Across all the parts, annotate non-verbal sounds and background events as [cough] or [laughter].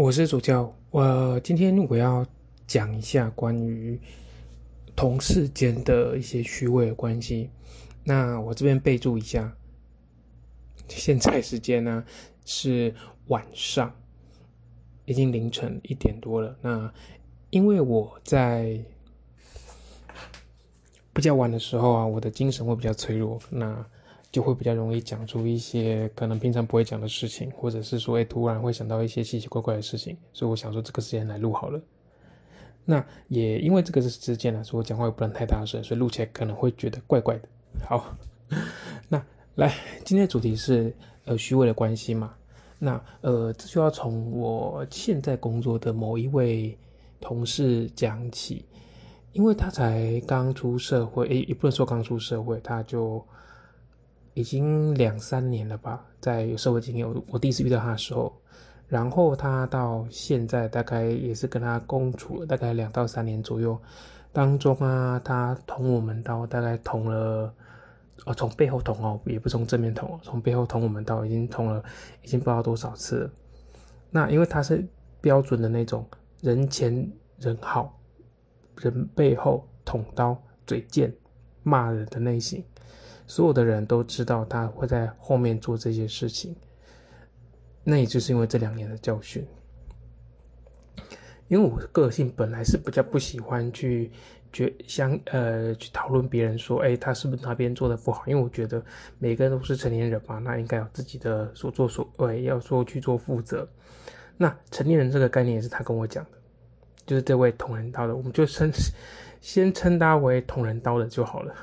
我是主教，我今天我要讲一下关于同事间的一些虚伪的关系。那我这边备注一下，现在时间呢是晚上，已经凌晨一点多了。那因为我在比较晚的时候啊，我的精神会比较脆弱。那就会比较容易讲出一些可能平常不会讲的事情，或者是说，哎，突然会想到一些奇奇怪怪的事情，所以我想说这个时间来录好了。那也因为这个是之间来说，我讲话也不能太大声，所以录起来可能会觉得怪怪的。好，[laughs] 那来，今天的主题是呃虚伪的关系嘛。那呃，这就要从我现在工作的某一位同事讲起，因为他才刚出社会，诶，也不能说刚出社会，他就。已经两三年了吧，在有社会经验，我我第一次遇到他的时候，然后他到现在大概也是跟他共处了大概两到三年左右，当中啊，他捅我们刀，大概捅了，哦，从背后捅哦，也不从正面捅，从背后捅我们刀，已经捅了，已经不知道多少次了。那因为他是标准的那种人前人好，人背后捅刀，嘴贱，骂人的类型。所有的人都知道他会在后面做这些事情，那也就是因为这两年的教训。因为我个性本来是比较不喜欢去觉相呃去讨论别人说，哎，他是不是那边做的不好？因为我觉得每个人都是成年人嘛，那应该有自己的所作所为，要说去做负责。那成年人这个概念也是他跟我讲的，就是这位同仁刀的，我们就称先称他为同仁刀的就好了。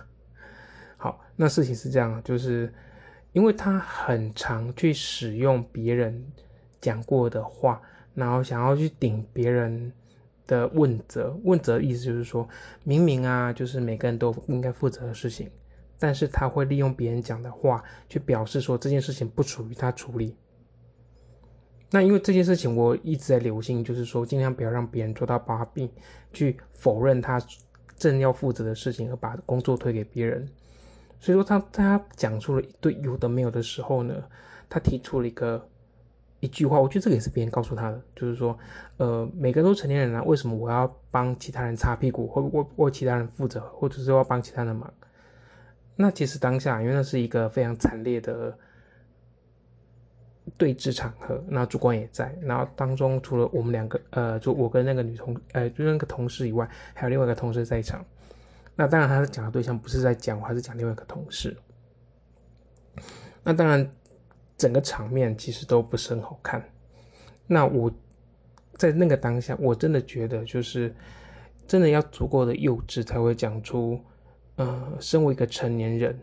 好，那事情是这样，就是因为他很常去使用别人讲过的话，然后想要去顶别人的问责。问责的意思就是说，明明啊，就是每个人都应该负责的事情，但是他会利用别人讲的话去表示说这件事情不属于他处理。那因为这件事情我一直在留心，就是说尽量不要让别人做到把柄，去否认他正要负责的事情，而把工作推给别人。所以说，他他讲出了一堆有的没有的时候呢，他提出了一个一句话，我觉得这个也是别人告诉他的，就是说，呃，每个人都成年人了，为什么我要帮其他人擦屁股，或为为其他人负责，或者是要帮其他人忙？那其实当下，因为那是一个非常惨烈的对峙场合，那主管也在，然后当中除了我们两个，呃，就我跟那个女同，呃，就那个同事以外，还有另外一个同事在场。那当然，他讲的对象不是在讲我，还是讲另外一个同事。那当然，整个场面其实都不是很好看。那我在那个当下，我真的觉得，就是真的要足够的幼稚，才会讲出，呃，身为一个成年人，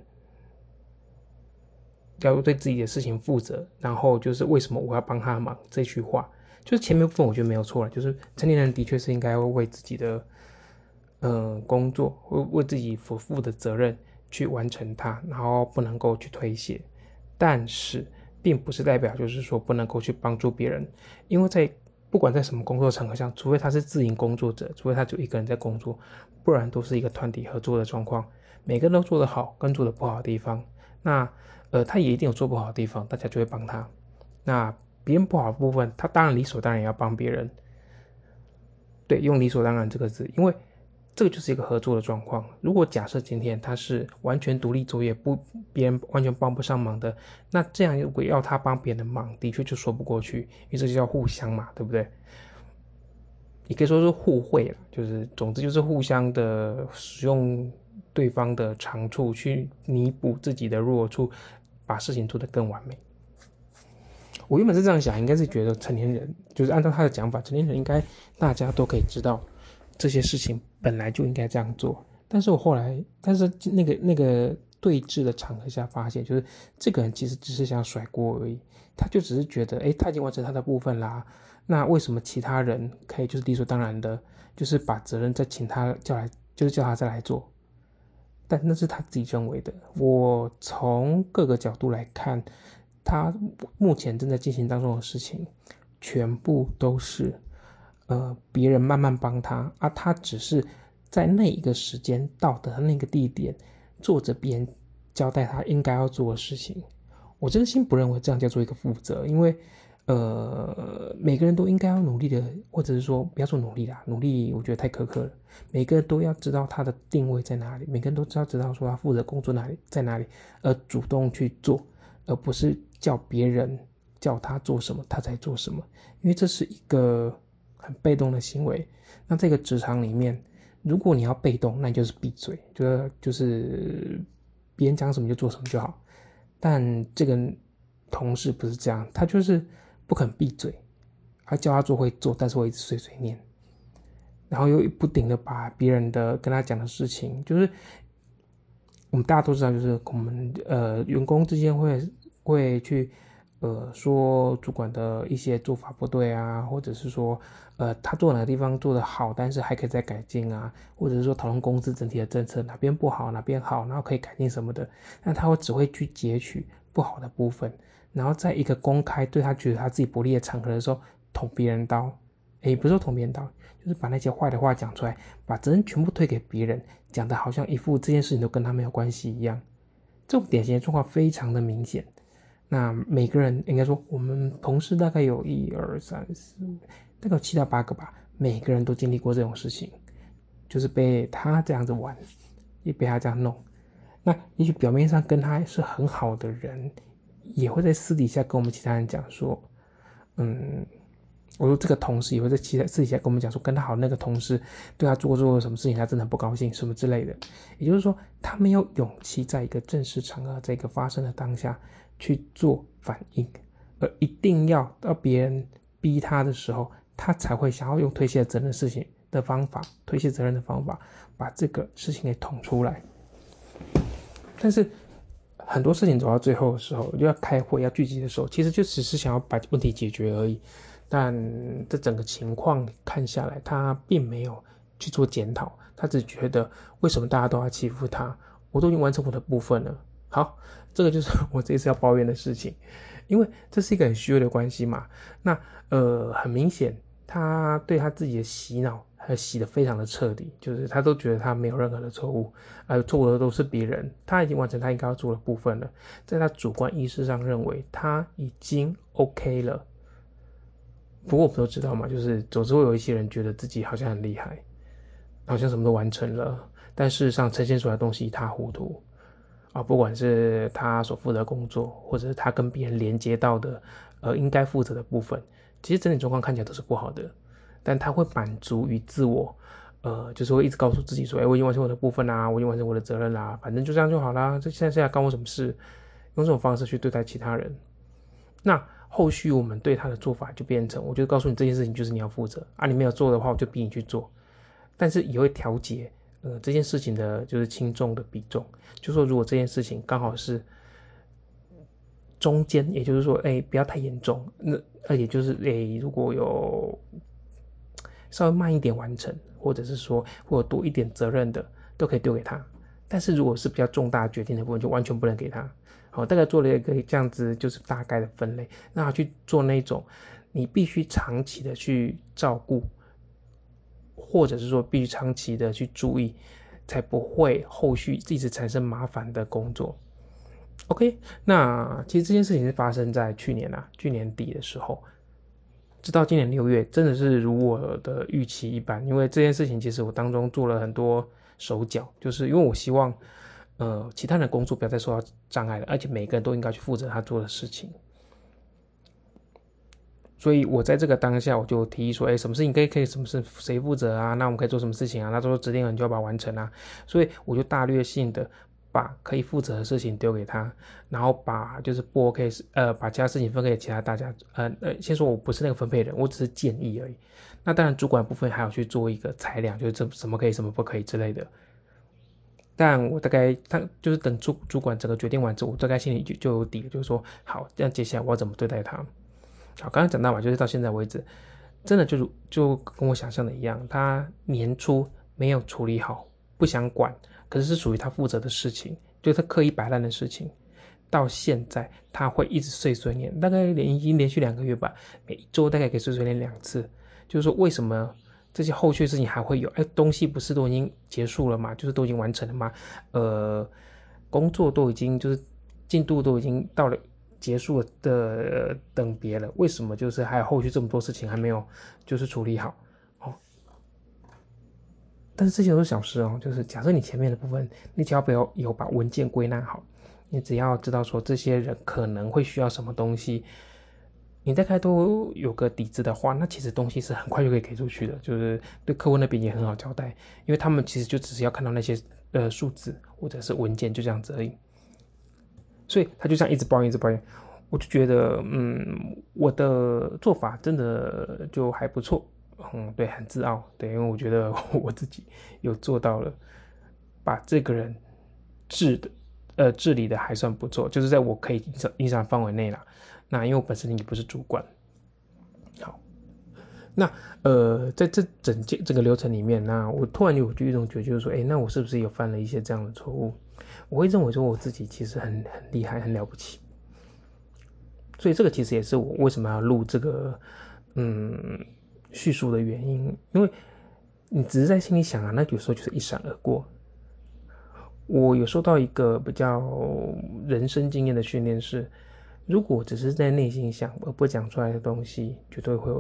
要对自己的事情负责，然后就是为什么我要帮他忙这句话，就是前面部分我觉得没有错了，就是成年人的确是应该要为自己的。嗯，工作为为自己所负的责任去完成它，然后不能够去推卸。但是，并不是代表就是说不能够去帮助别人，因为在不管在什么工作场合下，除非他是自营工作者，除非他就一个人在工作，不然都是一个团体合作的状况。每个人都做得好，跟做得不好的地方，那呃，他也一定有做不好的地方，大家就会帮他。那别人不好的部分，他当然理所当然要帮别人。对，用理所当然这个字，因为。这个就是一个合作的状况。如果假设今天他是完全独立作业，不别人完全帮不上忙的，那这样如果要他帮别人的忙，的确就说不过去，因为这就叫互相嘛，对不对？你可以说是互惠了，就是总之就是互相的使用对方的长处去弥补自己的弱处，把事情做得更完美。我原本是这样想，应该是觉得成年人就是按照他的讲法，成年人应该大家都可以知道。这些事情本来就应该这样做，但是我后来，但是那个那个对峙的场合下发现，就是这个人其实只是想甩锅而已，他就只是觉得，哎，他已经完成他的部分啦，那为什么其他人可以就是理所当然的，就是把责任再请他叫来，就是叫他再来做？但那是他自己认为的。我从各个角度来看，他目前正在进行当中的事情，全部都是。呃，别人慢慢帮他，而他只是在那一个时间到的那个地点，做着别人交代他应该要做的事情。我真心不认为这样叫做一个负责，因为，呃，每个人都应该要努力的，或者是说不要说努力啦，努力我觉得太苛刻了。每个人都要知道他的定位在哪里，每个人都知道知道说他负责工作哪里在哪里，而主动去做，而不是叫别人叫他做什么他才做什么，因为这是一个很被动的行为。那这个职场里面，如果你要被动，那就是闭嘴，就是就是别人讲什么就做什么就好。但这个同事不是这样，他就是不肯闭嘴，他叫他做会做，但是会一直碎碎念，然后又不停的把别人的跟他讲的事情，就是我们大家都知道，就是我们呃员工之间会会去。呃，说主管的一些做法不对啊，或者是说，呃，他做哪个地方做得好，但是还可以再改进啊，或者是说讨论公司整体的政策哪边不好，哪边好，然后可以改进什么的，那他会只会去截取不好的部分，然后在一个公开对他觉得他自己不利的场合的时候捅别人刀，诶，不是说捅别人刀，就是把那些坏的话讲出来，把责任全部推给别人，讲的好像一副这件事情都跟他没有关系一样，这种典型的状况非常的明显。那每个人应该说，我们同事大概有一二三四，大概有七到八个吧。每个人都经历过这种事情，就是被他这样子玩，也被他这样弄。那也许表面上跟他是很好的人，也会在私底下跟我们其他人讲说，嗯，我说这个同事也会在其他私底下跟我们讲说，跟他好那个同事对他做过做了什么事情，他真的很不高兴什么之类的。也就是说，他没有勇气在一个正式场合，在一个发生的当下。去做反应，而一定要到别人逼他的时候，他才会想要用推卸责任事情的方法，推卸责任的方法，把这个事情给捅出来。但是很多事情走到最后的时候，就要开会要聚集的时候，其实就只是想要把问题解决而已。但这整个情况看下来，他并没有去做检讨，他只觉得为什么大家都要欺负他？我都已经完成我的部分了。好，这个就是 [laughs] 我这次要抱怨的事情，因为这是一个很虚伪的关系嘛。那呃，很明显，他对他自己的洗脑，还洗的非常的彻底，就是他都觉得他没有任何的错误，呃，错误的都是别人，他已经完成他应该要做的部分了，在他主观意识上认为他已经 OK 了。不过我们都知道嘛，就是总是会有一些人觉得自己好像很厉害，好像什么都完成了，但事实上呈现出来的东西一塌糊涂。啊，不管是他所负责工作，或者是他跟别人连接到的，呃，应该负责的部分，其实整体状况看起来都是不好的。但他会满足于自我，呃，就是会一直告诉自己说，哎，我已经完成我的部分啦，我已经完成我的责任啦，反正就这样就好啦。这现在现在干我什么事？用这种方式去对待其他人，那后续我们对他的做法就变成，我就告诉你这件事情就是你要负责啊，你没有做的话，我就逼你去做，但是也会调节。呃，这件事情的就是轻重的比重，就说如果这件事情刚好是中间，也就是说，哎，不要太严重，那而且就是，哎，如果有稍微慢一点完成，或者是说，或者多一点责任的，都可以丢给他。但是如果是比较重大决定的部分，就完全不能给他。好，大概做了一个这样子，就是大概的分类，那去做那种你必须长期的去照顾。或者是说必须长期的去注意，才不会后续一直产生麻烦的工作。OK，那其实这件事情是发生在去年啊，去年底的时候，直到今年六月，真的是如我的预期一般。因为这件事情其实我当中做了很多手脚，就是因为我希望，呃，其他人的工作不要再受到障碍了，而且每个人都应该去负责他做的事情。所以我在这个当下，我就提议说，哎，什么事情可以可以，什么事谁负责啊？那我们可以做什么事情啊？那说指定人就要把它完成啊。所以我就大略性的把可以负责的事情丢给他，然后把就是不 OK 呃把其他事情分给其他大家。呃呃，先说我不是那个分配人，我只是建议而已。那当然主管部分还要去做一个裁量，就是这什么可以，什么不可以之类的。但我大概他就是等主主管整个决定完之后，我大概心里就就有底，就是说好，这样接下来我要怎么对待他。好，刚刚讲到嘛，就是到现在为止，真的就是就跟我想象的一样，他年初没有处理好，不想管，可是是属于他负责的事情，就是他刻意摆烂的事情，到现在他会一直碎碎念，大概连已经连续两个月吧，每一周大概可以碎碎念两次，就是说为什么这些后续事情还会有？哎，东西不是都已经结束了嘛？就是都已经完成了吗？呃，工作都已经就是进度都已经到了。结束的等别了，为什么就是还有后续这么多事情还没有就是处理好？哦，但是这些都是小事哦，就是假设你前面的部分，你只要不要有把文件归纳好，你只要知道说这些人可能会需要什么东西。你大概都有个底子的话，那其实东西是很快就可以给出去的，就是对客户那边也很好交代，因为他们其实就只是要看到那些呃数字或者是文件就这样子而已。所以他就这样一直抱怨，一直抱怨，我就觉得，嗯，我的做法真的就还不错，嗯，对，很自傲，对，因为我觉得 [laughs] 我自己有做到了，把这个人治的，呃，治理的还算不错，就是在我可以影响影响范围内了。那因为我本身也不是主管，好，那呃，在这整件这个流程里面，那我突然有就一种觉，就是说，哎，那我是不是有犯了一些这样的错误？我会认为说我自己其实很很厉害，很了不起。所以这个其实也是我为什么要录这个嗯叙述的原因，因为你只是在心里想啊，那有时候就是一闪而过。我有受到一个比较人生经验的训练是。如果只是在内心想而不讲出来的东西，绝对会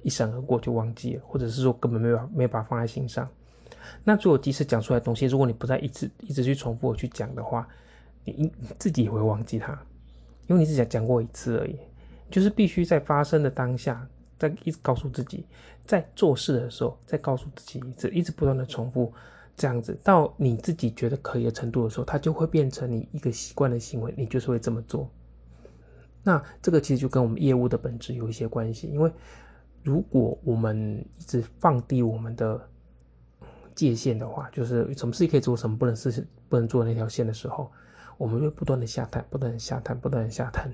一闪而过就忘记了，或者是说根本没有没有把它放在心上。那如果即使讲出来的东西，如果你不再一直一直去重复去讲的话，你你自己也会忘记它，因为你只讲讲过一次而已。就是必须在发生的当下，在一直告诉自己，在做事的时候再告诉自己一次，一直不断的重复这样子，到你自己觉得可以的程度的时候，它就会变成你一个习惯的行为，你就是会这么做。那这个其实就跟我们业务的本质有一些关系，因为如果我们一直放低我们的界限的话，就是什么事情可以做，什么不能事不能做那条线的时候，我们会不断的下探，不断的下探，不断的下探。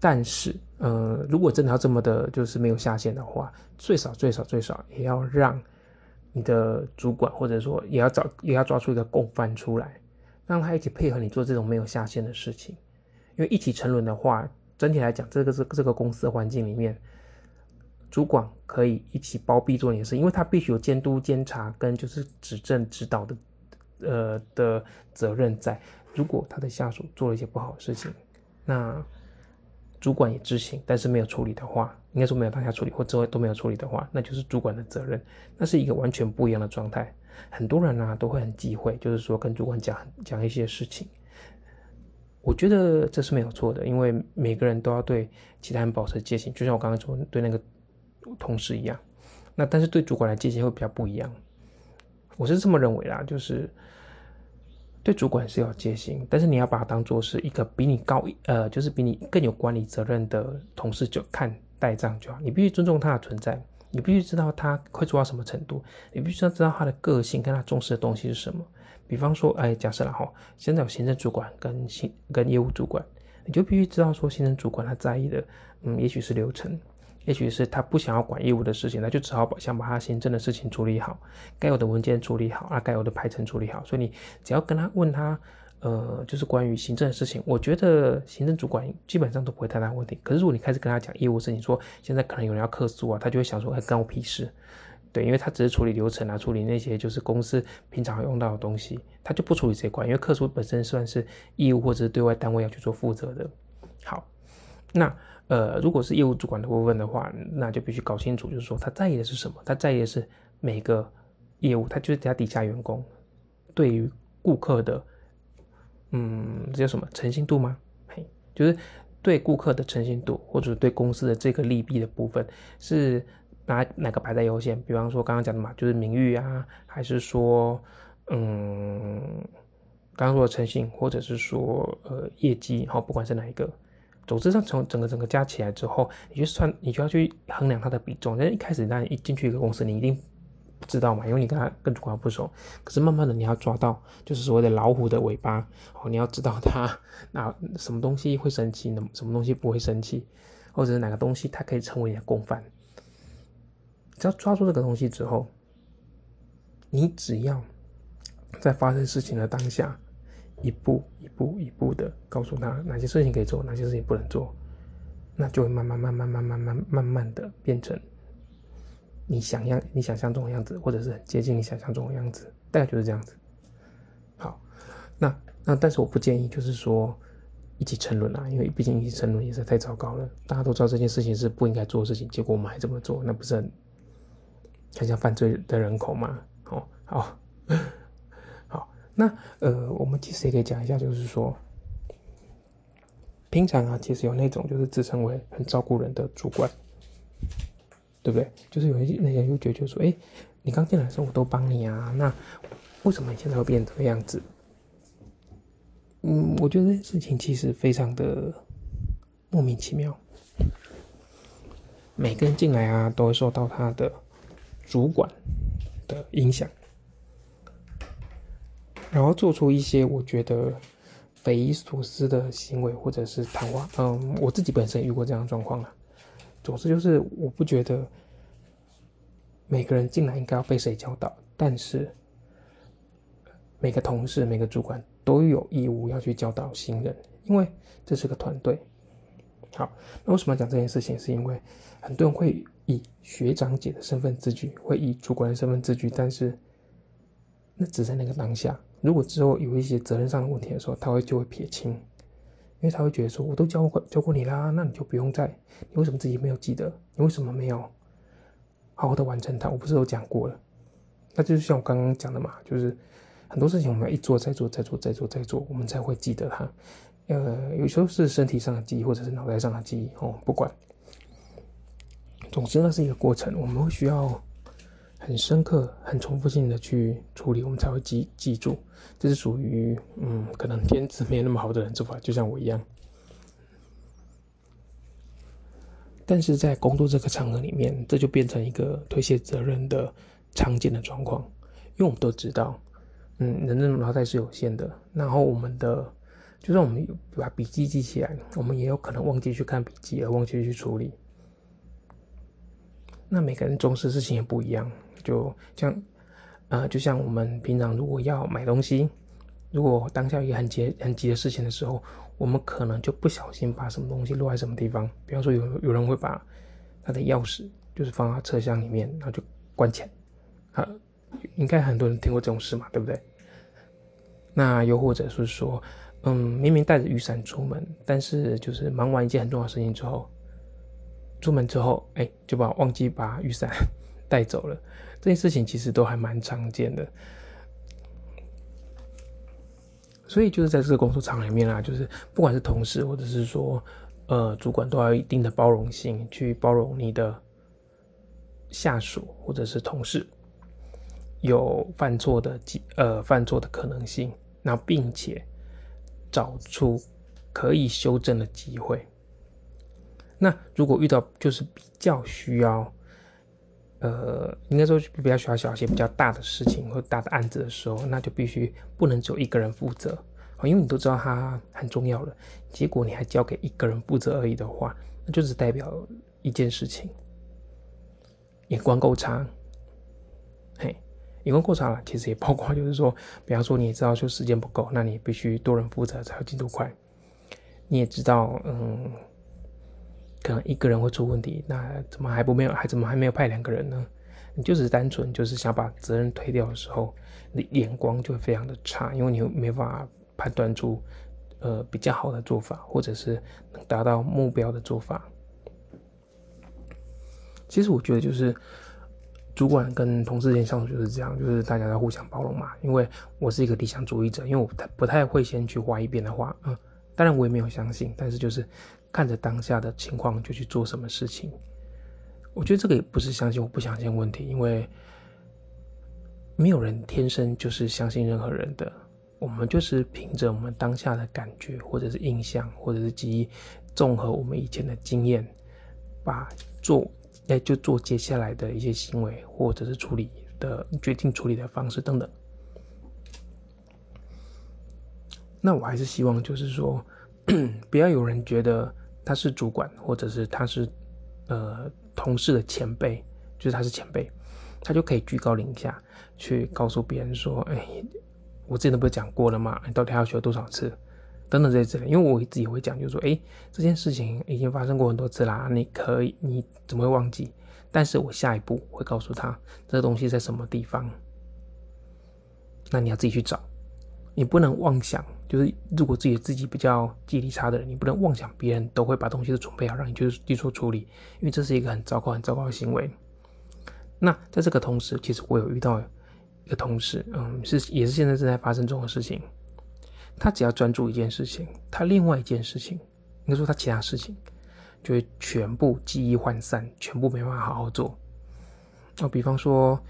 但是，呃，如果真的要这么的，就是没有下限的话，最少最少最少也要让你的主管，或者说也要找也要抓出一个共犯出来，让他一起配合你做这种没有下限的事情。因为一起沉沦的话，整体来讲，这个是这个公司的环境里面，主管可以一起包庇做你的事，因为他必须有监督、监察跟就是指正、指导的，呃的责任在。如果他的下属做了一些不好的事情，那主管也知情，但是没有处理的话，应该说没有当下处理或之后都没有处理的话，那就是主管的责任。那是一个完全不一样的状态。很多人呢都会很忌讳，就是说跟主管讲讲一些事情。我觉得这是没有错的，因为每个人都要对其他人保持戒心，就像我刚刚说对那个同事一样。那但是对主管来戒心会比较不一样。我是这么认为啦，就是对主管是要戒心，但是你要把它当做是一个比你高呃，就是比你更有管理责任的同事就看待这样就好。你必须尊重他的存在，你必须知道他会做到什么程度，你必须要知道他的个性跟他重视的东西是什么。比方说，哎，假设了哈，现在有行政主管跟行跟业务主管，你就必须知道说，行政主管他在意的，嗯，也许是流程，也许是他不想要管业务的事情，那就只好把想把他行政的事情处理好，该有的文件处理好，啊，该有的排程处理好。所以你只要跟他问他，呃，就是关于行政的事情，我觉得行政主管基本上都不会太大问题。可是如果你开始跟他讲业务事情，说现在可能有人要客诉啊，他就会想说，哎，关我屁事。对，因为他只是处理流程啊，处理那些就是公司平常用到的东西，他就不处理这块，因为客诉本身算是业务或者是对外单位要去做负责的。好，那呃，如果是业务主管的部分的话，那就必须搞清楚，就是说他在意的是什么？他在意的是每个业务，他就是他底下员工对于顾客的，嗯，这叫什么诚信度吗？嘿，就是对顾客的诚信度，或者对公司的这个利弊的部分是。哪哪个排在优先？比方说刚刚讲的嘛，就是名誉啊，还是说，嗯，刚刚说的诚信，或者是说呃业绩，好，不管是哪一个，总之上从整个整个加起来之后，你就算你就要去衡量它的比重。那一开始那一进去一个公司，你一定不知道嘛，因为你跟他跟主管不熟。可是慢慢的你要抓到，就是所谓的老虎的尾巴，哦，你要知道它那什么东西会生气，那什么东西不会生气，或者是哪个东西它可以成为你的共犯。只要抓住这个东西之后，你只要在发生事情的当下，一步一步一步的告诉他哪些事情可以做，哪些事情不能做，那就会慢慢慢慢慢慢慢慢慢的变成你想象你想象中的样子，或者是很接近你想象中的样子，大概就是这样子。好，那那但是我不建议，就是说一起沉沦啊，因为毕竟一起沉沦也是太糟糕了。大家都知道这件事情是不应该做的事情，结果我们还这么做，那不是很很像犯罪的人口吗？哦，好，那呃，我们其实也可以讲一下，就是说，平常啊，其实有那种就是自称为很照顾人的主管，对不对？就是有一些那些又觉得说，哎，你刚进来的时候我都帮你啊，那为什么你现在会变这个样子？嗯，我觉得这件事情其实非常的莫名其妙。每个人进来啊，都会受到他的主管的影响，然后做出一些我觉得匪夷所思的行为，或者是谈话。嗯，我自己本身遇过这样的状况了。总之就是，我不觉得每个人进来应该要被谁教导，但是每个同事、每个主管。都有义务要去教导新人，因为这是个团队。好，那为什么要讲这件事情？是因为很多人会以学长姐的身份自居，会以主管的身份自居，但是那只在那个当下。如果之后有一些责任上的问题的时候，他会就会撇清，因为他会觉得说：“我都教过教过你啦，那你就不用再，你为什么自己没有记得？你为什么没有好好的完成它？我不是都讲过了？那就是像我刚刚讲的嘛，就是。很多事情我们要一做再做再做再做再做，我们才会记得它。呃，有时候是身体上的记忆，或者是脑袋上的记忆哦，不管。总之，那是一个过程，我们会需要很深刻、很重复性的去处理，我们才会记记住。这是属于嗯，可能天资没有那么好的人做法，就像我一样。但是在工作这个场合里面，这就变成一个推卸责任的常见的状况，因为我们都知道。嗯，人的脑袋是有限的，然后我们的，就算我们把笔记记起来，我们也有可能忘记去看笔记，而忘记去处理。那每个人重视事情也不一样，就像，呃，就像我们平常如果要买东西，如果当下一个很急很急的事情的时候，我们可能就不小心把什么东西落在什么地方。比方说，有有人会把他的钥匙就是放在车厢里面，然后就关起来，啊，应该很多人听过这种事嘛，对不对？那又或者是说，嗯，明明带着雨伞出门，但是就是忙完一件很重要的事情之后，出门之后，哎，就把忘记把雨伞 [laughs] 带走了。这件事情其实都还蛮常见的。所以就是在这个工作场里面啊，就是不管是同事或者是说，呃，主管都要有一定的包容性，去包容你的下属或者是同事有犯错的机呃犯错的可能性。那并且找出可以修正的机会。那如果遇到就是比较需要，呃，应该说比较需要小一些比较大的事情或大的案子的时候，那就必须不能只有一个人负责啊，因为你都知道它很重要了，结果你还交给一个人负责而已的话，那就只代表一件事情，眼光够差，嘿。眼光过长了，其实也包括就是说，比方说你也知道就时间不够，那你必须多人负责才会进度快。你也知道，嗯，可能一个人会出问题，那怎么还不没有，还怎么还没有派两个人呢？你就只是单纯就是想把责任推掉的时候，你眼光就会非常的差，因为你没法判断出呃比较好的做法，或者是能达到目标的做法。其实我觉得就是。主管跟同事之间相处就是这样，就是大家要互相包容嘛。因为我是一个理想主义者，因为我不太不太会先去画一遍的话，嗯，当然我也没有相信，但是就是看着当下的情况就去做什么事情。我觉得这个也不是相信或不相信问题，因为没有人天生就是相信任何人的，我们就是凭着我们当下的感觉，或者是印象，或者是记忆，综合我们以前的经验，把做。哎，就做接下来的一些行为，或者是处理的决定处理的方式等等。那我还是希望，就是说，[coughs] 不要有人觉得他是主管，或者是他是呃同事的前辈，就是他是前辈，他就可以居高临下去告诉别人说：“哎，我之前都不是讲过了吗？你到底要学多少次？”等等这些之类，因为我自己会讲，就是说，哎，这件事情已经发生过很多次啦，你可以，你怎么会忘记？但是我下一步会告诉他，这个东西在什么地方，那你要自己去找，你不能妄想，就是如果自己自己比较记忆力差的人，你不能妄想别人都会把东西都准备好让你去去做处理，因为这是一个很糟糕、很糟糕的行为。那在这个同时，其实我有遇到一个同事，嗯，是也是现在正在发生这种事情。他只要专注一件事情，他另外一件事情，应该说他其他事情，就会全部记忆涣散，全部没办法好好做。哦，比方说。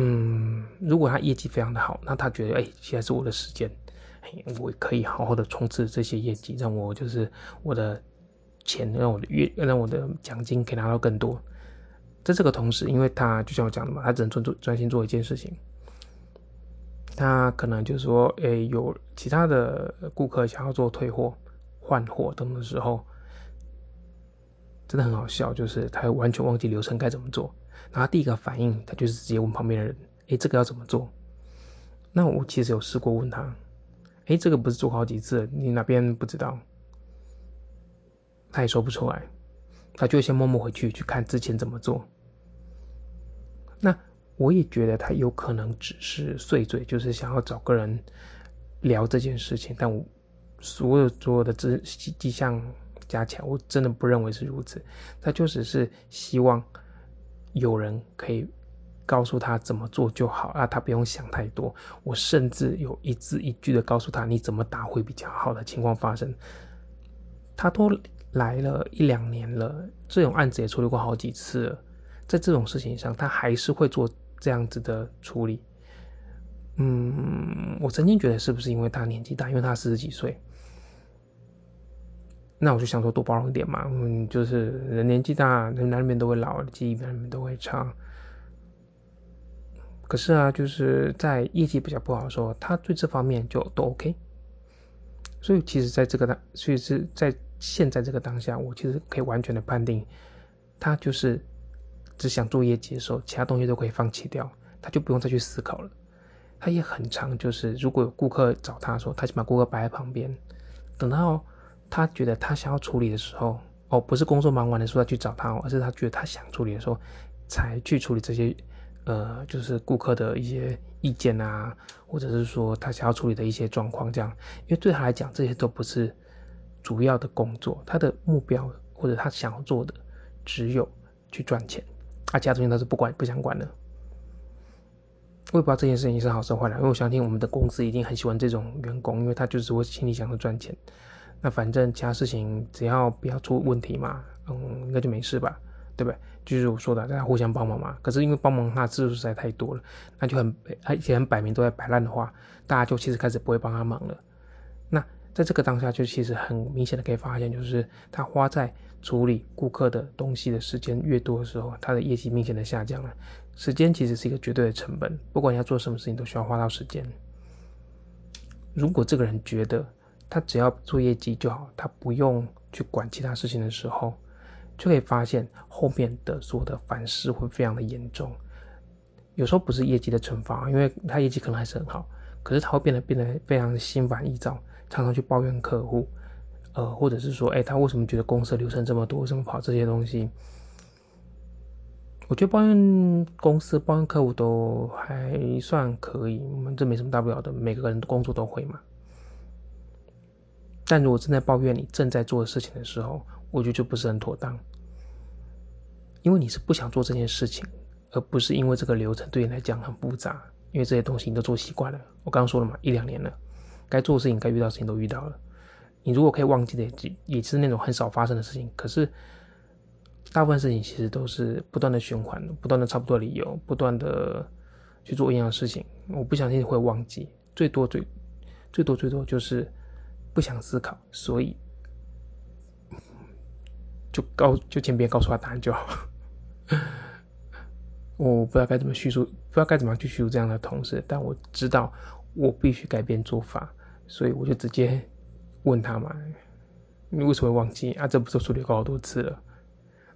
嗯，如果他业绩非常的好，那他觉得，哎，现在是我的时间，我可以好好的冲刺这些业绩，让我就是我的钱，让我的月，让我的奖金可以拿到更多。在这个同时，因为他就像我讲的嘛，他只能专注专心做一件事情。他可能就是说，哎，有其他的顾客想要做退货、换货等的时候，真的很好笑，就是他完全忘记流程该怎么做。然后第一个反应，他就是直接问旁边的人：“哎，这个要怎么做？”那我其实有试过问他：“哎，这个不是做好几次，你哪边不知道？”他也说不出来，他就先默默回去去看之前怎么做。那我也觉得他有可能只是碎嘴，就是想要找个人聊这件事情。但我所有所有的迹迹象加起来，我真的不认为是如此。他就只是希望。有人可以告诉他怎么做就好啊，他不用想太多。我甚至有一字一句的告诉他你怎么打会比较好的情况发生。他都来了一两年了，这种案子也处理过好几次了，在这种事情上，他还是会做这样子的处理。嗯，我曾经觉得是不是因为他年纪大，因为他四十几岁。那我就想说多包容一点嘛，嗯，就是人年纪大，人难免都会老，记忆难免都会差。可是啊，就是在业绩比较不好的时候，他对这方面就都 OK。所以其实在这个当，所以是在现在这个当下，我其实可以完全的判定，他就是只想做业绩的时候，其他东西都可以放弃掉，他就不用再去思考了。他也很长，就是如果有顾客找他说，他就把顾客摆在旁边，等到。他觉得他想要处理的时候，哦，不是工作忙完的时候他去找他，而是他觉得他想处理的时候，才去处理这些，呃，就是顾客的一些意见啊，或者是说他想要处理的一些状况，这样，因为对他来讲，这些都不是主要的工作，他的目标或者他想要做的只有去赚钱，啊，其他东西他是不管不想管的。我也不知道这件事情是好是坏了，因为我相信我们的公司一定很喜欢这种员工，因为他就是会心里想着赚钱。那反正其他事情只要不要出问题嘛，嗯，应该就没事吧，对不对？就是我说的，大家互相帮忙嘛。可是因为帮忙他次数实在太多了，那就很而且很摆明都在摆烂的话，大家就其实开始不会帮他忙了。那在这个当下，就其实很明显的可以发现，就是他花在处理顾客的东西的时间越多的时候，他的业绩明显的下降了。时间其实是一个绝对的成本，不管你要做什么事情，都需要花到时间。如果这个人觉得，他只要做业绩就好，他不用去管其他事情的时候，就可以发现后面的所有的反思会非常的严重。有时候不是业绩的惩罚，因为他业绩可能还是很好，可是他会变得变得非常心烦意躁，常常去抱怨客户，呃，或者是说，哎，他为什么觉得公司流程这么多，为什么跑这些东西？我觉得抱怨公司、抱怨客户都还算可以，我们这没什么大不了的，每个人工作都会嘛。但如果正在抱怨你正在做的事情的时候，我觉得就不是很妥当，因为你是不想做这件事情，而不是因为这个流程对你来讲很复杂，因为这些东西你都做习惯了。我刚刚说了嘛，一两年了，该做的事情、该遇到事情都遇到了。你如果可以忘记的，也也是那种很少发生的事情。可是大部分事情其实都是不断的循环，不断的差不多理由，不断的去做一样的事情。我不相信会忘记，最多最最多最多就是。不想思考，所以就告就先别告诉他答案就好。[laughs] 我不知道该怎么叙述，不知道该怎么去叙述这样的同事，但我知道我必须改变做法，所以我就直接问他嘛：“你为什么会忘记啊？这不是处理过好多次了？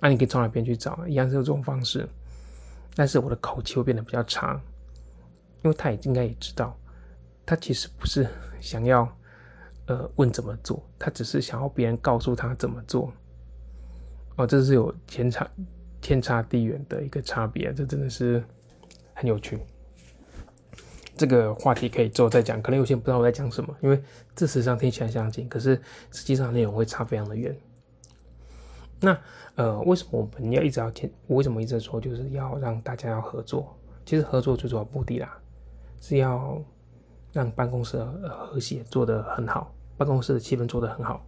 那你可以从哪边去找？一样是这种方式，但是我的口气会变得比较长，因为他也应该也知道，他其实不是想要。”呃，问怎么做？他只是想要别人告诉他怎么做。哦，这是有天差天差地远的一个差别，这真的是很有趣。这个话题可以之后再讲，可能有些人不知道我在讲什么，因为字词上听起来相近，可是实际上内容会差非常的远。那呃，为什么我们要一直要天？我为什么一直说就是要让大家要合作？其实合作最主要目的啦，是要让办公室和谐做得很好，办公室的气氛做得很好。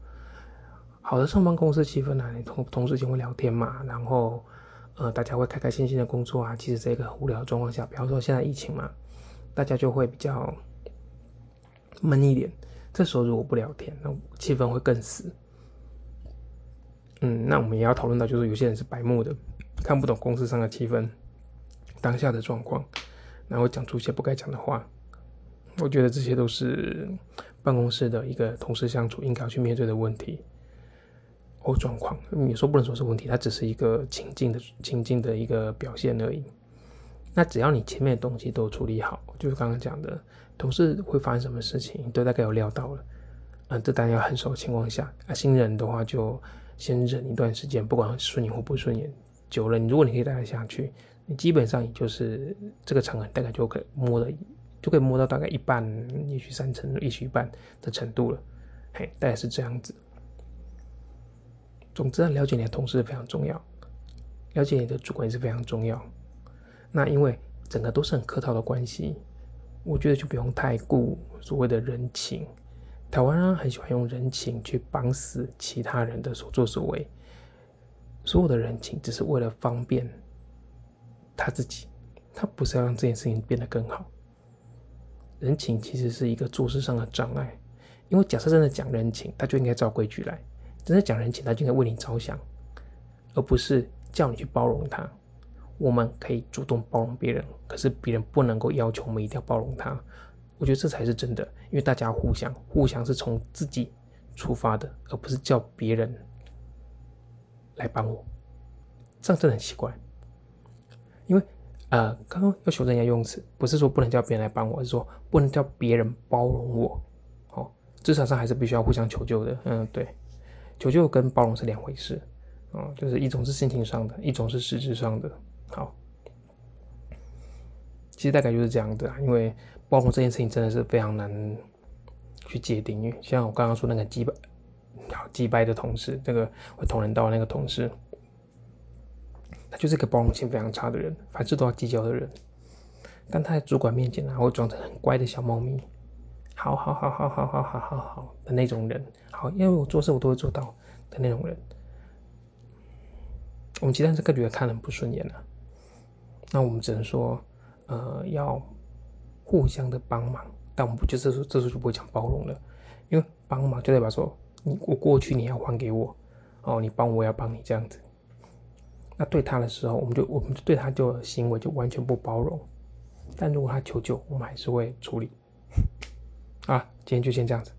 好的上班公司气氛呢，你同同事间会聊天嘛，然后呃，大家会开开心心的工作啊。其实这个无聊的状况下，比方说现在疫情嘛。大家就会比较闷一点，这时候如果不聊天，那气氛会更死。嗯，那我们也要讨论到，就是有些人是白目的，看不懂公司上的气氛、当下的状况，然后讲出一些不该讲的话。我觉得这些都是办公室的一个同事相处应该要去面对的问题或状况。你说不能说是问题，它只是一个情境的情境的一个表现而已。那只要你前面的东西都处理好，就是刚刚讲的，同事会发生什么事情，都大概有料到了。嗯，这当然要很熟的情况下，啊，新人的话就先忍一段时间，不管顺眼或不顺眼，久了，如果你可以待得下去，你基本上也就是这个场合大概就可以摸得，就可以摸到大概一半，也许三成，也许一半的程度了。嘿，大概是这样子。总之，了解你的同事非常重要，了解你的主管也是非常重要。那因为整个都是很客套的关系，我觉得就不用太顾所谓的人情。台湾人很喜欢用人情去绑死其他人的所作所为，所有的人情只是为了方便他自己，他不是要让这件事情变得更好。人情其实是一个做事上的障碍，因为假设真的讲人情，他就应该照规矩来；真的讲人情，他就应该为你着想，而不是叫你去包容他。我们可以主动包容别人，可是别人不能够要求我们一定要包容他。我觉得这才是真的，因为大家互相互相是从自己出发的，而不是叫别人来帮我。这样真的很奇怪。因为呃，刚刚要修正一下用词，不是说不能叫别人来帮我，是说不能叫别人包容我。哦，至少上还是必须要互相求救的。嗯，对，求救跟包容是两回事。嗯，就是一种是心情上的，一种是实质上的。好，其实大概就是这样的，因为包容这件事情真的是非常难去界定。因为像我刚刚说那个击败，好击败的同事，这个会同人道那个同事，他就是个包容性非常差的人，凡事都要计较的人。但他在主管面前呢，会装成很乖的小猫咪，好好好好好好好好好的那种人。好，因为我做事我都会做到的那种人。我们其他这个女的看很不顺眼了。那我们只能说，呃，要互相的帮忙，但我们不就这时候这时候就不会讲包容了，因为帮忙就代表说，你我过去你要还给我，哦，你帮我要帮你这样子。那对他的时候，我们就我们对他就行为就完全不包容，但如果他求救，我们还是会处理。[laughs] 啊，今天就先这样子。